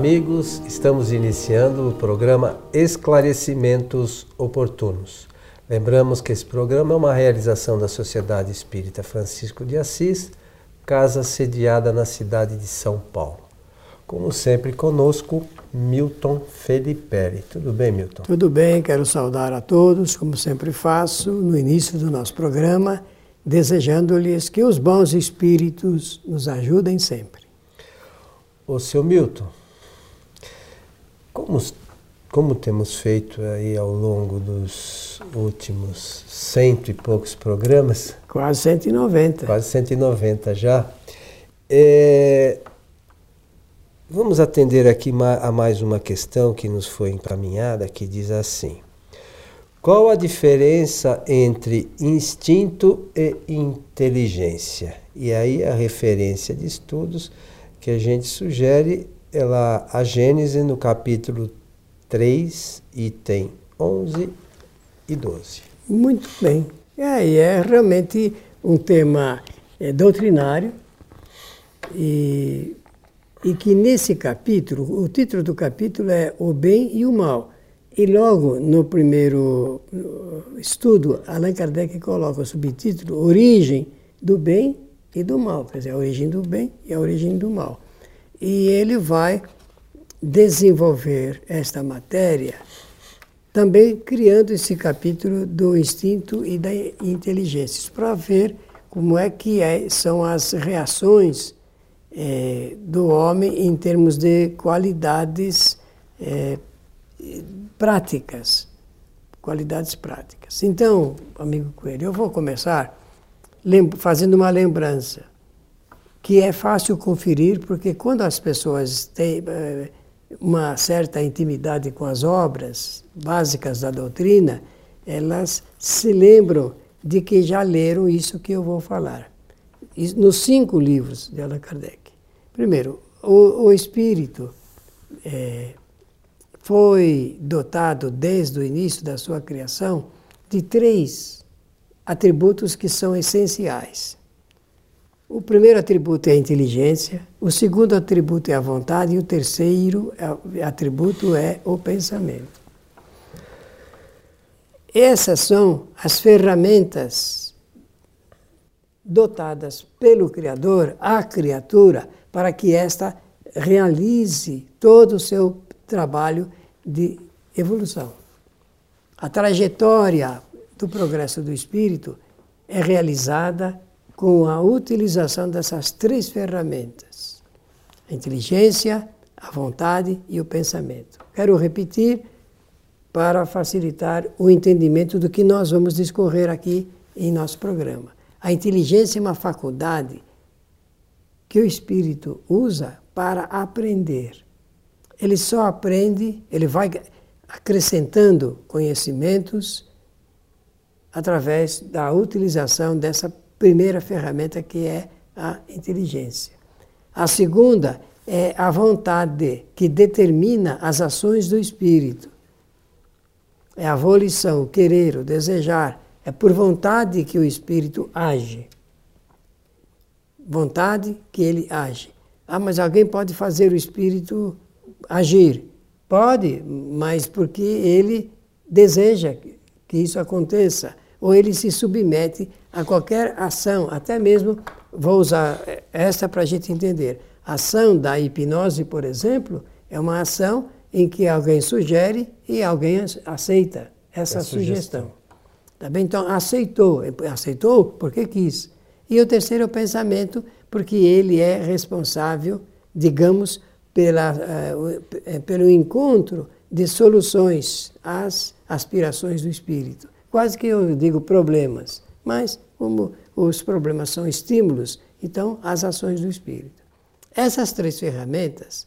amigos, estamos iniciando o programa Esclarecimentos Oportunos. Lembramos que esse programa é uma realização da Sociedade Espírita Francisco de Assis, casa sediada na cidade de São Paulo. Como sempre, conosco, Milton Felipe. Tudo bem, Milton? Tudo bem, quero saudar a todos, como sempre faço, no início do nosso programa, desejando-lhes que os bons espíritos nos ajudem sempre. Ô, seu Milton, como, como temos feito aí ao longo dos últimos cento e poucos programas? Quase 190. Quase 190 já. É, vamos atender aqui a mais uma questão que nos foi encaminhada, que diz assim. Qual a diferença entre instinto e inteligência? E aí a referência de estudos que a gente sugere lá a Gênese no capítulo 3, item 11 e 12. Muito bem. É, é realmente um tema é, doutrinário e, e que nesse capítulo, o título do capítulo é O Bem e o Mal. E logo no primeiro estudo, Allan Kardec coloca o subtítulo Origem do Bem e do mal, quer dizer, a origem do bem e a origem do mal. E ele vai desenvolver esta matéria também criando esse capítulo do instinto e da inteligência, para ver como é que é, são as reações é, do homem em termos de qualidades é, práticas, qualidades práticas. Então, amigo Coelho, eu vou começar fazendo uma lembrança, que é fácil conferir, porque quando as pessoas têm eh, uma certa intimidade com as obras básicas da doutrina, elas se lembram de que já leram isso que eu vou falar. Nos cinco livros de Allan Kardec. Primeiro, o, o espírito é, foi dotado desde o início da sua criação de três atributos que são essenciais. O primeiro atributo é a inteligência, o segundo atributo é a vontade e o terceiro atributo é o pensamento. Essas são as ferramentas dotadas pelo Criador à criatura para que esta realize todo o seu trabalho de evolução. A trajetória do progresso do espírito é realizada com a utilização dessas três ferramentas: a inteligência, a vontade e o pensamento. Quero repetir para facilitar o entendimento do que nós vamos discorrer aqui em nosso programa. A inteligência é uma faculdade que o espírito usa para aprender. Ele só aprende, ele vai acrescentando conhecimentos através da utilização dessa primeira ferramenta que é a inteligência. A segunda é a vontade, que determina as ações do espírito. É a volição, o querer, o desejar. É por vontade que o espírito age. Vontade que ele age. Ah, mas alguém pode fazer o espírito agir? Pode, mas porque ele deseja que isso aconteça ou ele se submete a qualquer ação, até mesmo, vou usar essa para a gente entender. A ação da hipnose, por exemplo, é uma ação em que alguém sugere e alguém aceita essa é sugestão. sugestão. Tá bem? Então, aceitou. Aceitou porque quis. E o terceiro é o pensamento, porque ele é responsável, digamos, pela, uh, pelo encontro de soluções às aspirações do espírito quase que eu digo problemas, mas como os problemas são estímulos, então as ações do espírito. Essas três ferramentas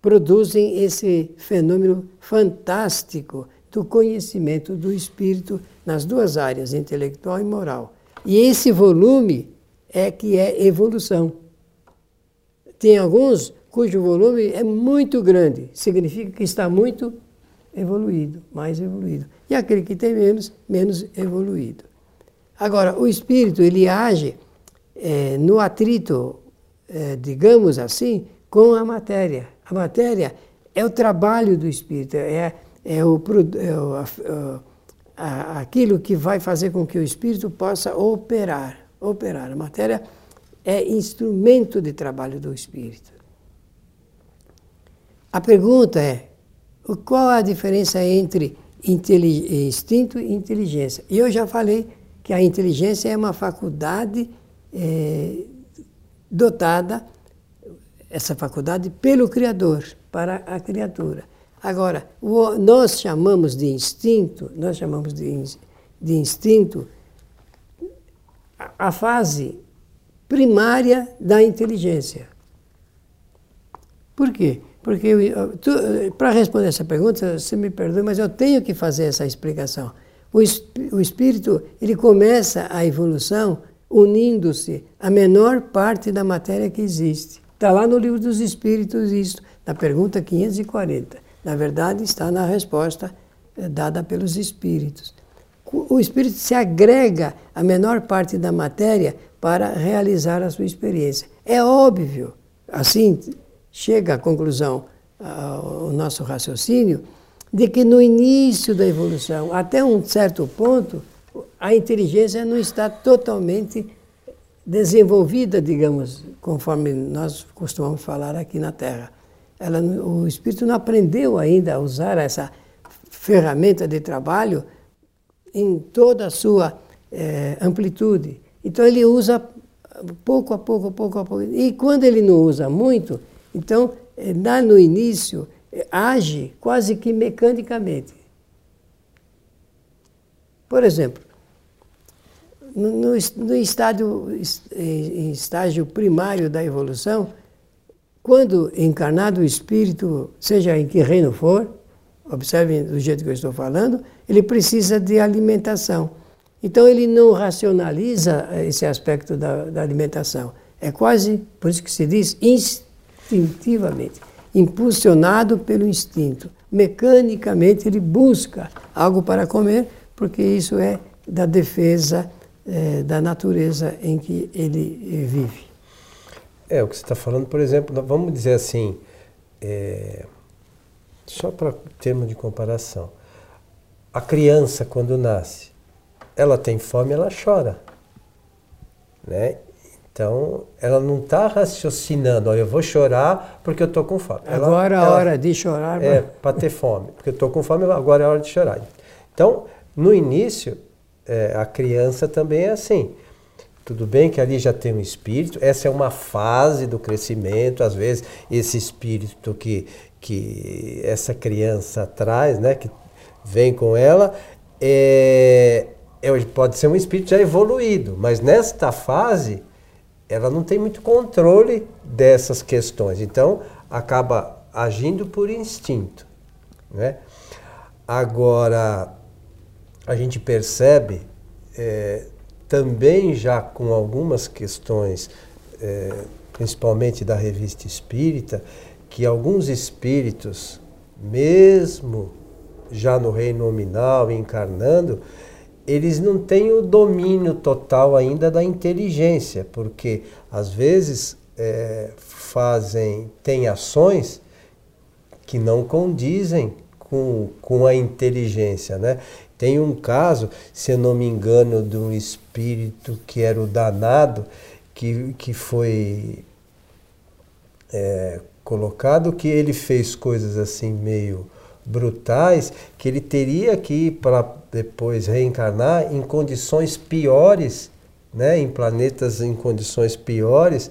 produzem esse fenômeno fantástico do conhecimento do espírito nas duas áreas, intelectual e moral. E esse volume é que é evolução. Tem alguns cujo volume é muito grande, significa que está muito evoluído, mais evoluído. E aquele que tem menos, menos evoluído. Agora, o espírito, ele age é, no atrito, é, digamos assim, com a matéria. A matéria é o trabalho do espírito, é, é, o, é o, a, a, aquilo que vai fazer com que o espírito possa operar. Operar. A matéria é instrumento de trabalho do espírito. A pergunta é: qual a diferença entre instinto e inteligência? E eu já falei que a inteligência é uma faculdade é, dotada, essa faculdade, pelo Criador, para a criatura. Agora, o, nós chamamos de instinto, nós chamamos de, de instinto a, a fase primária da inteligência. Por quê? Porque, para responder essa pergunta, você me perdoe, mas eu tenho que fazer essa explicação. O, o espírito, ele começa a evolução unindo-se à menor parte da matéria que existe. Está lá no livro dos Espíritos isso, na pergunta 540. Na verdade, está na resposta eh, dada pelos Espíritos. O Espírito se agrega à menor parte da matéria para realizar a sua experiência. É óbvio, assim chega à conclusão o nosso raciocínio, de que no início da evolução, até um certo ponto, a inteligência não está totalmente desenvolvida, digamos, conforme nós costumamos falar aqui na Terra. Ela, o espírito não aprendeu ainda a usar essa ferramenta de trabalho em toda a sua é, amplitude. Então ele usa pouco a pouco, pouco a pouco. E quando ele não usa muito, então eh, lá no início eh, age quase que mecanicamente. Por exemplo, no, no estádio, em estágio primário da evolução, quando encarnado o espírito, seja em que reino for, observem do jeito que eu estou falando, ele precisa de alimentação. Então ele não racionaliza esse aspecto da, da alimentação. É quase, por isso que se diz, instintivamente, impulsionado pelo instinto. Mecanicamente ele busca algo para comer, porque isso é da defesa é, da natureza em que ele vive. É, o que você está falando, por exemplo, vamos dizer assim, é, só para termo de comparação, a criança quando nasce, ela tem fome, ela chora, né? Então, ela não está raciocinando, olha, eu vou chorar porque eu estou com fome. Ela, agora é a hora de chorar. É, para ter fome, porque eu estou com fome, agora é a hora de chorar. Então, no início, é, a criança também é assim. Tudo bem que ali já tem um espírito, essa é uma fase do crescimento, às vezes esse espírito que, que essa criança traz, né, que vem com ela, é, é, pode ser um espírito já evoluído, mas nesta fase ela não tem muito controle dessas questões, então acaba agindo por instinto. Né? Agora, a gente percebe é, também já com algumas questões, é, principalmente da revista espírita, que alguns espíritos, mesmo já no reino nominal, encarnando, eles não têm o domínio total ainda da inteligência, porque às vezes é, fazem, têm ações que não condizem com, com a inteligência, né? Tem um caso, se eu não me engano, de um espírito que era o danado, que, que foi é, colocado, que ele fez coisas assim meio brutais, que ele teria que ir para depois reencarnar em condições piores, né, em planetas em condições piores,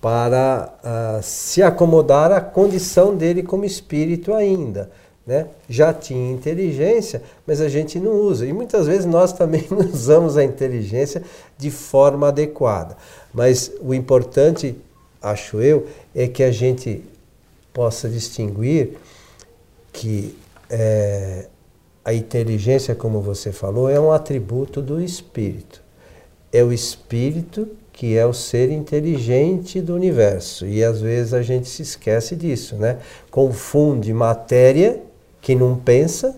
para uh, se acomodar à condição dele como espírito ainda né? já tinha inteligência, mas a gente não usa. E muitas vezes nós também não usamos a inteligência de forma adequada. Mas o importante, acho eu, é que a gente possa distinguir que é, a inteligência, como você falou, é um atributo do espírito. É o espírito que é o ser inteligente do universo. E às vezes a gente se esquece disso, né? Confunde matéria que não pensa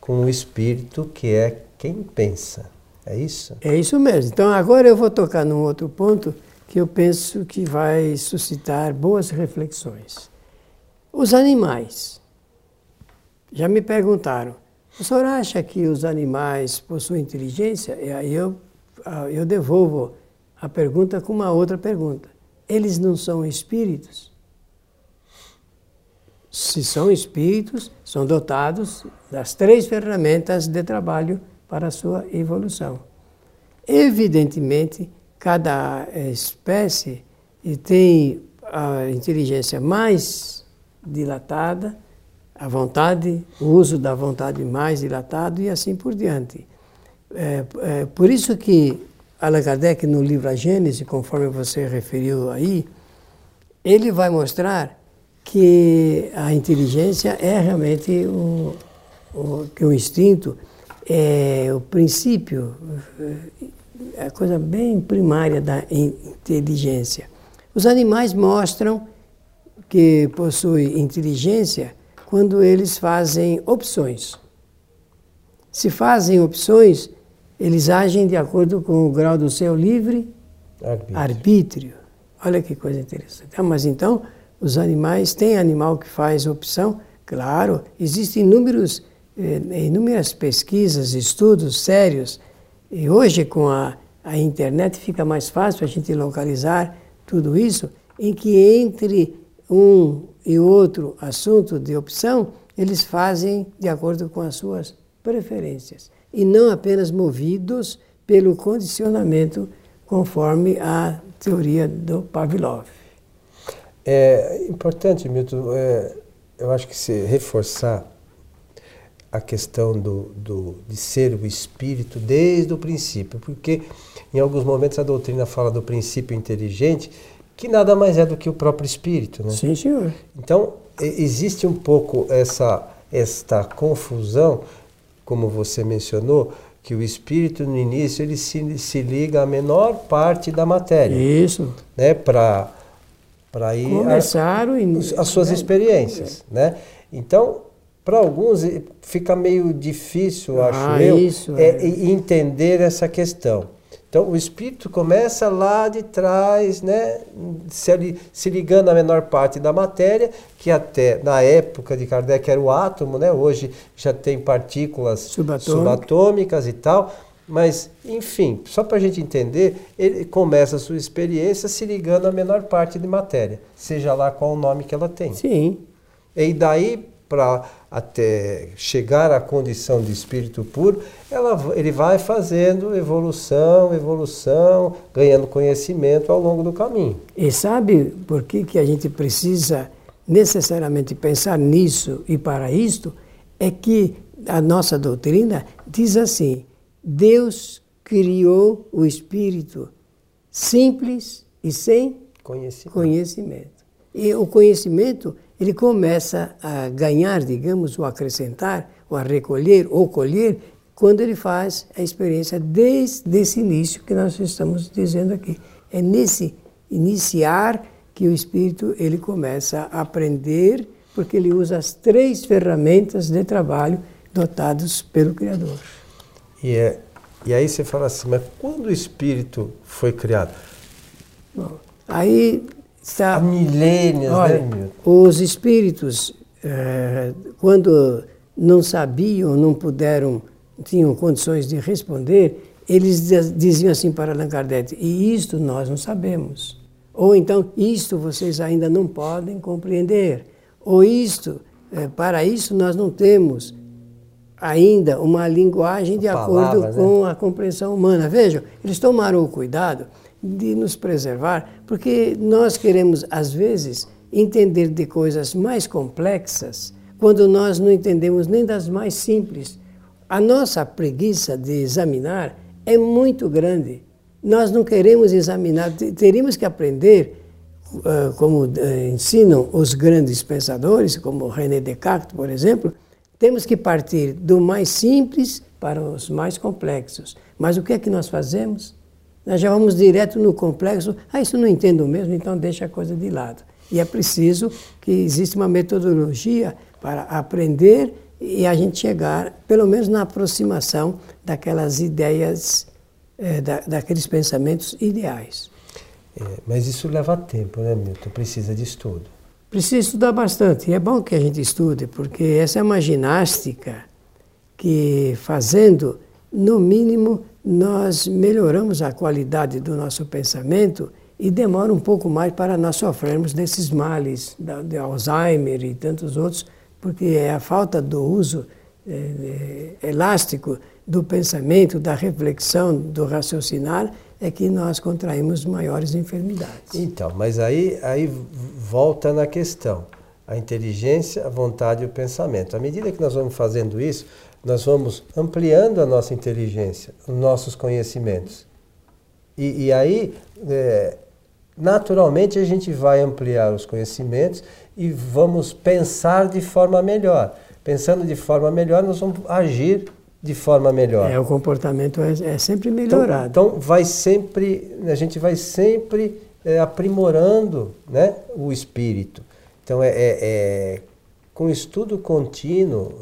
com o espírito que é quem pensa. É isso? É isso mesmo. Então agora eu vou tocar num outro ponto que eu penso que vai suscitar boas reflexões. Os animais. Já me perguntaram, o senhor acha que os animais possuem inteligência? E aí eu, ah, eu devolvo a pergunta com uma outra pergunta. Eles não são espíritos? Se são espíritos, são dotados das três ferramentas de trabalho para a sua evolução. Evidentemente, cada espécie tem a inteligência mais dilatada, a vontade, o uso da vontade mais dilatado e assim por diante. É, é, por isso que Allan Kardec, no livro A Gênese, conforme você referiu aí, ele vai mostrar que a inteligência é realmente o, o, que o instinto é o princípio, é a coisa bem primária da inteligência. Os animais mostram que possuem inteligência quando eles fazem opções. Se fazem opções, eles agem de acordo com o grau do seu livre arbítrio. arbítrio. Olha que coisa interessante. Ah, mas então, os animais, tem animal que faz opção? Claro, existem inúmeros, eh, inúmeras pesquisas, estudos sérios, e hoje com a, a internet fica mais fácil a gente localizar tudo isso, em que entre um e outro assunto de opção, eles fazem de acordo com as suas preferências e não apenas movidos pelo condicionamento conforme a teoria do Pavlov. É importante, Milton, é, eu acho que se reforçar a questão do, do, de ser o espírito desde o princípio, porque em alguns momentos a doutrina fala do princípio inteligente, que nada mais é do que o próprio espírito. Né? Sim, senhor. Então, existe um pouco essa, esta confusão, como você mencionou, que o espírito no início ele se, se liga à menor parte da matéria. Isso. Né, para para ir começar a, o as suas experiências, né? Então, para alguns fica meio difícil, ah, acho eu, isso, é, é. entender essa questão. Então, o espírito começa lá de trás, né, se, se, ligando à menor parte da matéria, que até na época de Kardec era o átomo, né, hoje já tem partículas Subatômica. subatômicas e tal. Mas, enfim, só para a gente entender, ele começa a sua experiência se ligando à menor parte de matéria, seja lá qual o nome que ela tem. Sim. E daí, para até chegar à condição de espírito puro, ela, ele vai fazendo evolução, evolução, ganhando conhecimento ao longo do caminho. E sabe por que, que a gente precisa necessariamente pensar nisso e para isto? É que a nossa doutrina diz assim: Deus criou o espírito simples e sem conhecimento. conhecimento. E o conhecimento ele começa a ganhar, digamos, ou acrescentar, ou a recolher, ou colher, quando ele faz a experiência desde esse início que nós estamos dizendo aqui. É nesse iniciar que o espírito ele começa a aprender, porque ele usa as três ferramentas de trabalho dotados pelo Criador. E, é, e aí você fala assim, mas quando o espírito foi criado? Bom, aí Está, Há milênios, olha, né, Os espíritos, é, quando não sabiam, não puderam, tinham condições de responder, eles diziam assim para Allan Kardec, e isto nós não sabemos. Ou então, isto vocês ainda não podem compreender. Ou isto, é, para isso nós não temos ainda uma linguagem de acordo né? com a compreensão humana. Vejam, eles tomaram o cuidado de nos preservar, porque nós queremos, às vezes, entender de coisas mais complexas quando nós não entendemos nem das mais simples. A nossa preguiça de examinar é muito grande. Nós não queremos examinar, teríamos que aprender, como ensinam os grandes pensadores, como René Descartes, por exemplo, temos que partir do mais simples para os mais complexos. Mas o que é que nós fazemos? Nós já vamos direto no complexo. Ah, isso não entendo mesmo, então deixa a coisa de lado. E é preciso que exista uma metodologia para aprender e a gente chegar, pelo menos na aproximação daquelas ideias, é, da, daqueles pensamentos ideais. É, mas isso leva tempo, né, Milton? Precisa de estudo. Precisa estudar bastante. E é bom que a gente estude, porque essa é uma ginástica que, fazendo, no mínimo, nós melhoramos a qualidade do nosso pensamento e demora um pouco mais para nós sofrermos desses males, de Alzheimer e tantos outros, porque é a falta do uso é, é, elástico do pensamento, da reflexão, do raciocinar, é que nós contraímos maiores enfermidades. Então, mas aí, aí volta na questão. A inteligência, a vontade e o pensamento. À medida que nós vamos fazendo isso, nós vamos ampliando a nossa inteligência, os nossos conhecimentos. E, e aí, é, naturalmente, a gente vai ampliar os conhecimentos e vamos pensar de forma melhor. Pensando de forma melhor, nós vamos agir de forma melhor. É, o comportamento é, é sempre melhorado. Então, então, vai sempre, a gente vai sempre é, aprimorando né, o espírito. Então, é, é, é com estudo contínuo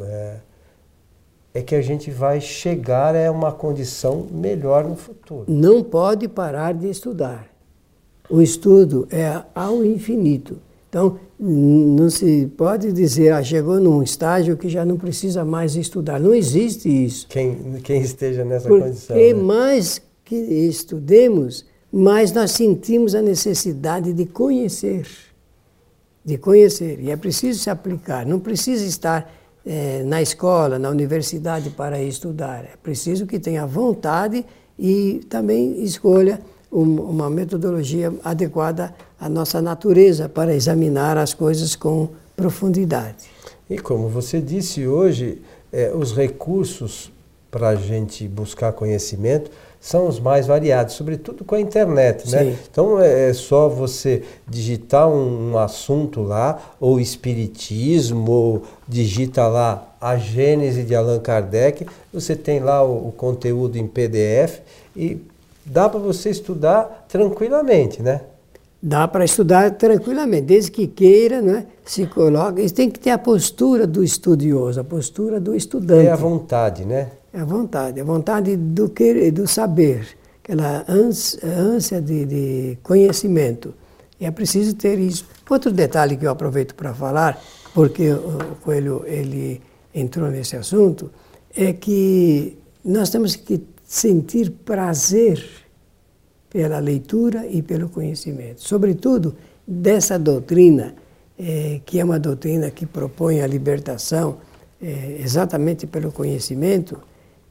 é, que a gente vai chegar a uma condição melhor no futuro. Não pode parar de estudar. O estudo é ao infinito. Então, não se pode dizer, ah, chegou num estágio que já não precisa mais estudar. Não existe isso. Quem, quem esteja nessa Porque condição. Porque né? mais que estudemos, mais nós sentimos a necessidade de conhecer. De conhecer. E é preciso se aplicar. Não precisa estar é, na escola, na universidade para estudar. É preciso que tenha vontade e também escolha uma metodologia adequada à nossa natureza para examinar as coisas com profundidade. E como você disse hoje, é, os recursos para a gente buscar conhecimento são os mais variados, sobretudo com a internet, né? Então é, é só você digitar um, um, assunto lá, ou espiritismo, ou digita lá a Gênese de Allan Kardec, você tem lá o, o conteúdo em PDF e dá para você estudar tranquilamente, né? Dá para estudar tranquilamente, desde que queira, né? Se coloca. E tem que ter a postura do estudioso, a postura do estudante. É a vontade, né? A vontade, a vontade do querer, do saber, aquela ânsia de, de conhecimento. E é preciso ter isso. Outro detalhe que eu aproveito para falar, porque o Coelho ele entrou nesse assunto, é que nós temos que sentir prazer pela leitura e pelo conhecimento. Sobretudo dessa doutrina, é, que é uma doutrina que propõe a libertação é, exatamente pelo conhecimento,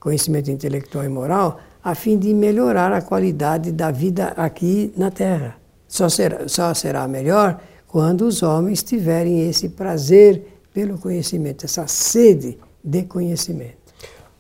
conhecimento intelectual e moral, a fim de melhorar a qualidade da vida aqui na Terra. Só será, só será melhor quando os homens tiverem esse prazer pelo conhecimento, essa sede de conhecimento.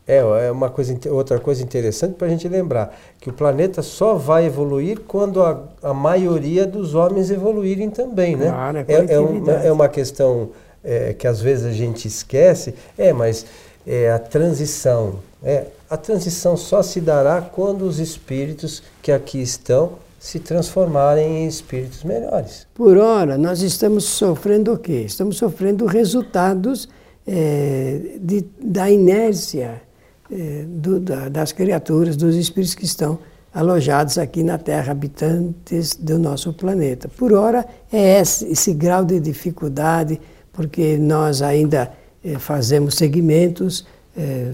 É, é uma coisa, outra coisa interessante para a gente lembrar, que o planeta só vai evoluir quando a, a maioria dos homens evoluírem também, né? Claro, é, é, é, uma, é uma questão é, que às vezes a gente esquece, é, mas é a transição, é, a transição só se dará quando os espíritos que aqui estão se transformarem em espíritos melhores. Por ora, nós estamos sofrendo o quê? Estamos sofrendo resultados é, de, da inércia é, do, da, das criaturas, dos espíritos que estão alojados aqui na Terra, habitantes do nosso planeta. Por ora, é esse, esse grau de dificuldade, porque nós ainda é, fazemos segmentos é,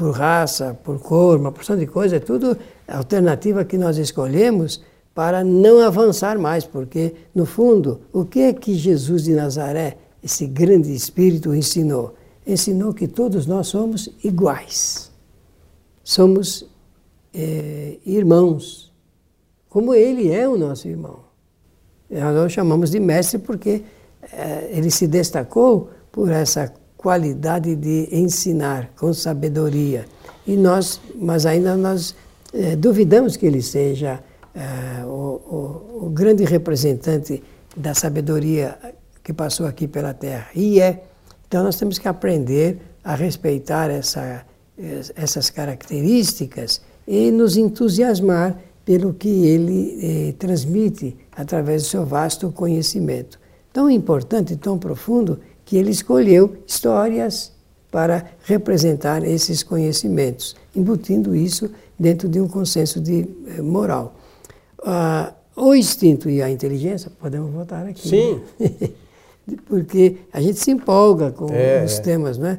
por raça, por cor, uma porção de coisa, é tudo alternativa que nós escolhemos para não avançar mais, porque, no fundo, o que é que Jesus de Nazaré, esse grande espírito, ensinou? ensinou que todos nós somos iguais. Somos é, irmãos, como ele é o nosso irmão. Nós chamamos de mestre porque é, ele se destacou por essa qualidade de ensinar com sabedoria. E nós, mas ainda nós é, duvidamos que ele seja é, o, o, o grande representante da sabedoria que passou aqui pela Terra. E é então nós temos que aprender a respeitar essa, essas características e nos entusiasmar pelo que ele eh, transmite através do seu vasto conhecimento. Tão importante, tão profundo, que ele escolheu histórias para representar esses conhecimentos, embutindo isso dentro de um consenso de eh, moral. Ah, o instinto e a inteligência, podemos voltar aqui. Sim. Né? Porque a gente se empolga com É, os é. temas, né?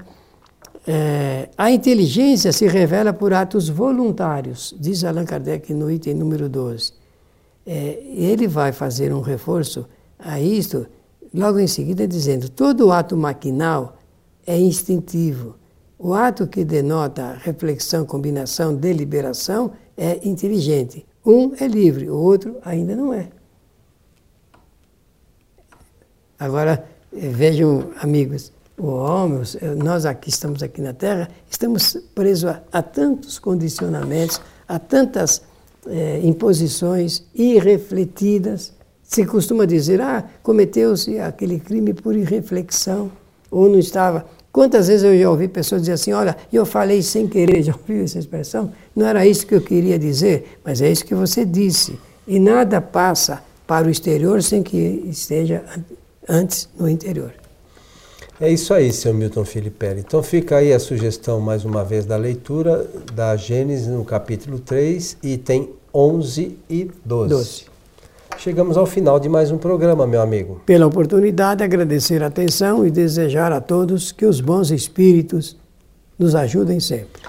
É, a inteligência se revela por atos voluntários, diz Allan Kardec no item número 12. É, ele vai fazer um reforço a isto, logo em seguida, dizendo: todo ato maquinal é instintivo. O ato que denota reflexão, combinação, deliberação é inteligente. Um é livre, o outro ainda não é. Agora, eh, vejam, amigos, o homem, nós aqui estamos aqui na Terra, estamos presos a, a tantos condicionamentos, a tantas eh, imposições irrefletidas. Se costuma dizer, ah, cometeu-se aquele crime por irreflexão, ou não estava. Quantas vezes eu já ouvi pessoas dizer assim, olha, eu falei sem querer, já ouviu essa expressão? Não era isso que eu queria dizer, mas é isso que você disse. E nada passa para o exterior sem que esteja an- antes no interior. É isso aí, seu Milton Filipelli. Então fica aí a sugestão, mais uma vez, da leitura da Gênesis no capítulo 3, item 11 e 12. Doze. Chegamos ao final de mais um programa, meu amigo. Pela oportunidade, agradecer a atenção e desejar a todos que os bons espíritos nos ajudem sempre.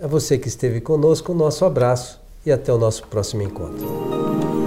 A você que esteve conosco, o nosso abraço e até o nosso próximo encontro.